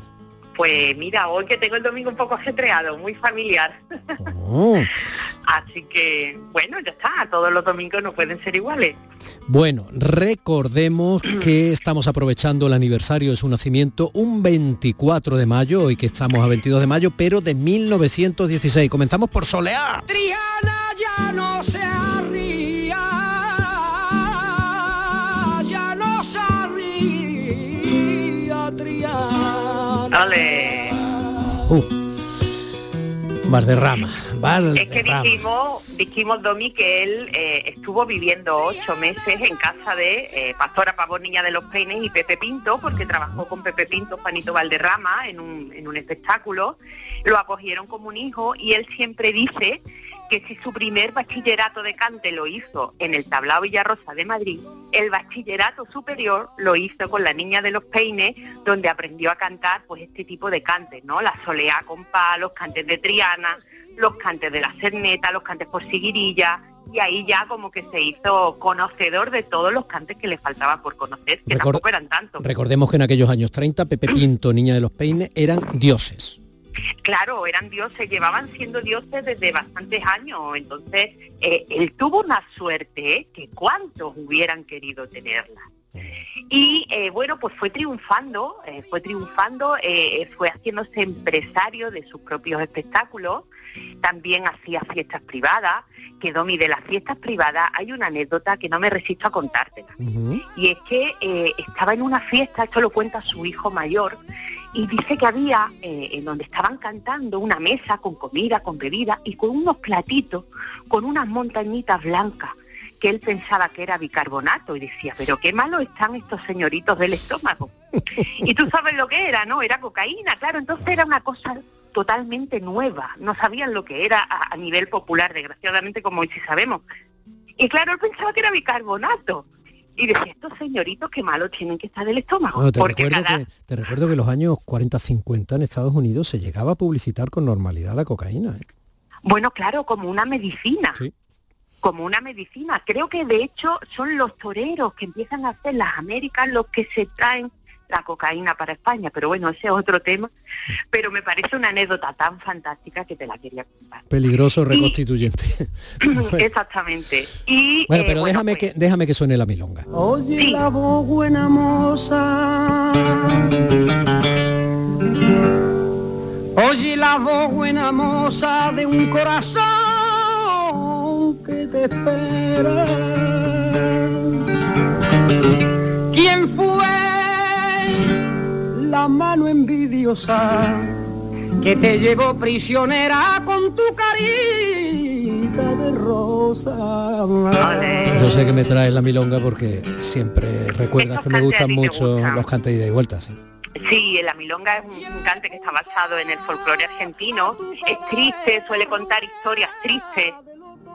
Pues mira, hoy que tengo el domingo un poco ajetreado, muy familiar. Oh. Así que, bueno, ya está, todos los domingos no pueden ser iguales. Bueno, recordemos que estamos aprovechando el aniversario de su nacimiento un 24 de mayo, hoy que estamos a 22 de mayo, pero de 1916. Comenzamos por Soleá. Triana ya no se Uh. Valderrama, Es que dijimos, dijimos Domi que él eh, estuvo viviendo ocho meses en casa de eh, Pastora Pavón Niña de los Peines y Pepe Pinto, porque trabajó con Pepe Pinto, Juanito Valderrama, en un, en un espectáculo. Lo acogieron como un hijo y él siempre dice que si su primer bachillerato de cante lo hizo en el Tablao Villarrosa de Madrid, el bachillerato superior lo hizo con la Niña de los Peines, donde aprendió a cantar pues este tipo de cantes, ¿no? La soleá con pa, los cantes de Triana, los cantes de la Cerneta, los cantes por Siguirilla, y ahí ya como que se hizo conocedor de todos los cantes que le faltaba por conocer, que Record- tampoco eran tantos. Recordemos que en aquellos años 30, Pepe Pinto, Niña de los Peines, eran dioses. Claro, eran dioses, llevaban siendo dioses desde bastantes años, entonces eh, él tuvo una suerte ¿eh? que cuántos hubieran querido tenerla. Y eh, bueno, pues fue triunfando, eh, fue triunfando, eh, fue haciéndose empresario de sus propios espectáculos, también hacía fiestas privadas, que Domi, de las fiestas privadas hay una anécdota que no me resisto a contártela. Y es que estaba en una fiesta, esto lo cuenta su hijo mayor, y dice que había eh, en donde estaban cantando una mesa con comida, con bebida y con unos platitos, con unas montañitas blancas que él pensaba que era bicarbonato y decía, pero qué malo están estos señoritos del estómago. y tú sabes lo que era, ¿no? Era cocaína, claro, entonces era una cosa totalmente nueva, no sabían lo que era a, a nivel popular, desgraciadamente como hoy sí sabemos. Y claro, él pensaba que era bicarbonato. Y decía, estos señoritos qué malos tienen que estar del estómago. Bueno, te porque recuerdo, cada- que, te recuerdo que en los años 40-50 en Estados Unidos se llegaba a publicitar con normalidad la cocaína. ¿eh? Bueno, claro, como una medicina. Sí. Como una medicina. Creo que de hecho son los toreros que empiezan a hacer las Américas los que se traen la cocaína para España. Pero bueno, ese es otro tema. Pero me parece una anécdota tan fantástica que te la quería contar. Peligroso reconstituyente. Exactamente. Y bueno, eh, pero bueno, déjame, que, déjame que suene la milonga. Oye la voz buena moza. Oye la voz buena moza de un corazón que te espera. ¿Quién fue la mano envidiosa que te llevó prisionera con tu carita de rosa? Yo sé que me traes la milonga porque siempre recuerdas que me gustan mucho los cantes de ida y vuelta. Sí. Sí, la milonga es un cante que está basado en el folclore argentino. Es triste, suele contar historias tristes.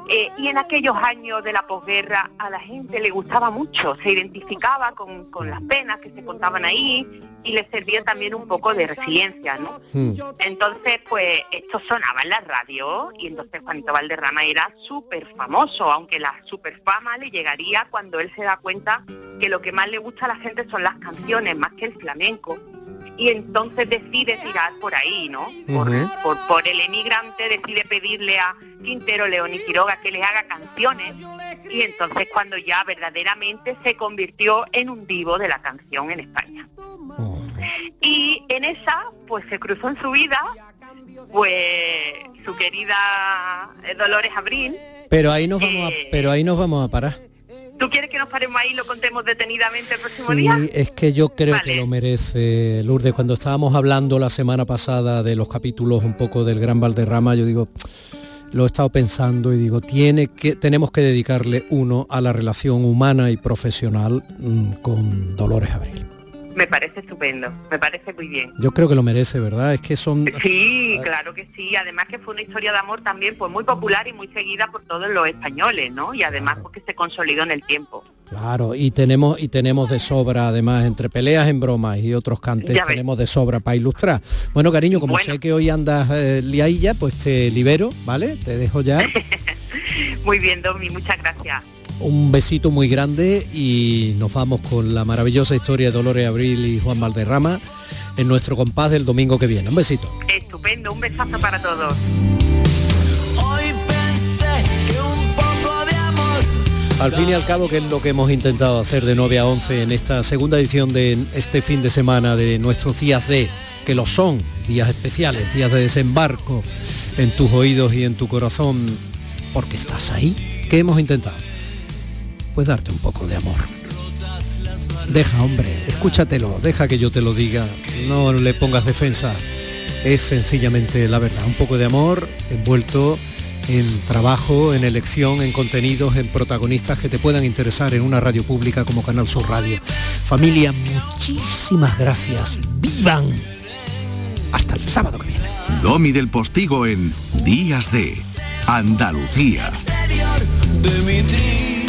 Eh, y en aquellos años de la posguerra a la gente le gustaba mucho, se identificaba con, con las penas que se contaban ahí y le servía también un poco de resiliencia, ¿no? Entonces, pues esto sonaba en la radio y entonces Juanito Valderrama era súper famoso, aunque la super fama le llegaría cuando él se da cuenta que lo que más le gusta a la gente son las canciones, más que el flamenco. Y entonces decide tirar por ahí, ¿no? Por, por, por el emigrante decide pedirle a Quintero, León y Quiroga que le haga canciones y entonces cuando ya verdaderamente se convirtió en un divo de la canción en España. Y en esa, pues se cruzó en su vida, pues su querida eh, Dolores Abril. Pero ahí nos vamos a, Eh, pero ahí nos vamos a parar. ¿Tú quieres que nos paremos ahí y lo contemos detenidamente el próximo Sí, día? es que yo creo que lo merece Lourdes. Cuando estábamos hablando la semana pasada de los capítulos un poco del Gran Valderrama, yo digo, lo he estado pensando y digo, tiene que, tenemos que dedicarle uno a la relación humana y profesional mm, con Dolores Abril. Me parece estupendo, me parece muy bien. Yo creo que lo merece, ¿verdad? Es que son Sí, claro que sí. Además que fue una historia de amor también pues muy popular y muy seguida por todos los españoles, ¿no? Y además porque se consolidó en el tiempo. Claro, y tenemos y tenemos de sobra, además, entre peleas en bromas y otros cantes, tenemos de sobra para ilustrar. Bueno, cariño, como sé que hoy andas eh, liailla, pues te libero, ¿vale? Te dejo ya. muy bien, Domi, muchas gracias. Un besito muy grande y nos vamos con la maravillosa historia de Dolores Abril y Juan Valderrama en nuestro compás del domingo que viene. Un besito. Estupendo, un besazo para todos. Al fin y al cabo, que es lo que hemos intentado hacer de 9 a 11 en esta segunda edición de este fin de semana de nuestros días de, que lo son, días especiales, días de desembarco en tus oídos y en tu corazón, porque estás ahí. ¿Qué hemos intentado? Pues darte un poco de amor. Deja, hombre, escúchatelo, deja que yo te lo diga, no le pongas defensa. Es sencillamente la verdad, un poco de amor envuelto en trabajo, en elección, en contenidos, en protagonistas que te puedan interesar en una radio pública como Canal Sur Radio. Familia, muchísimas gracias. ¡Vivan! Hasta el sábado que viene. Domi del Postigo en Días de Andalucía. De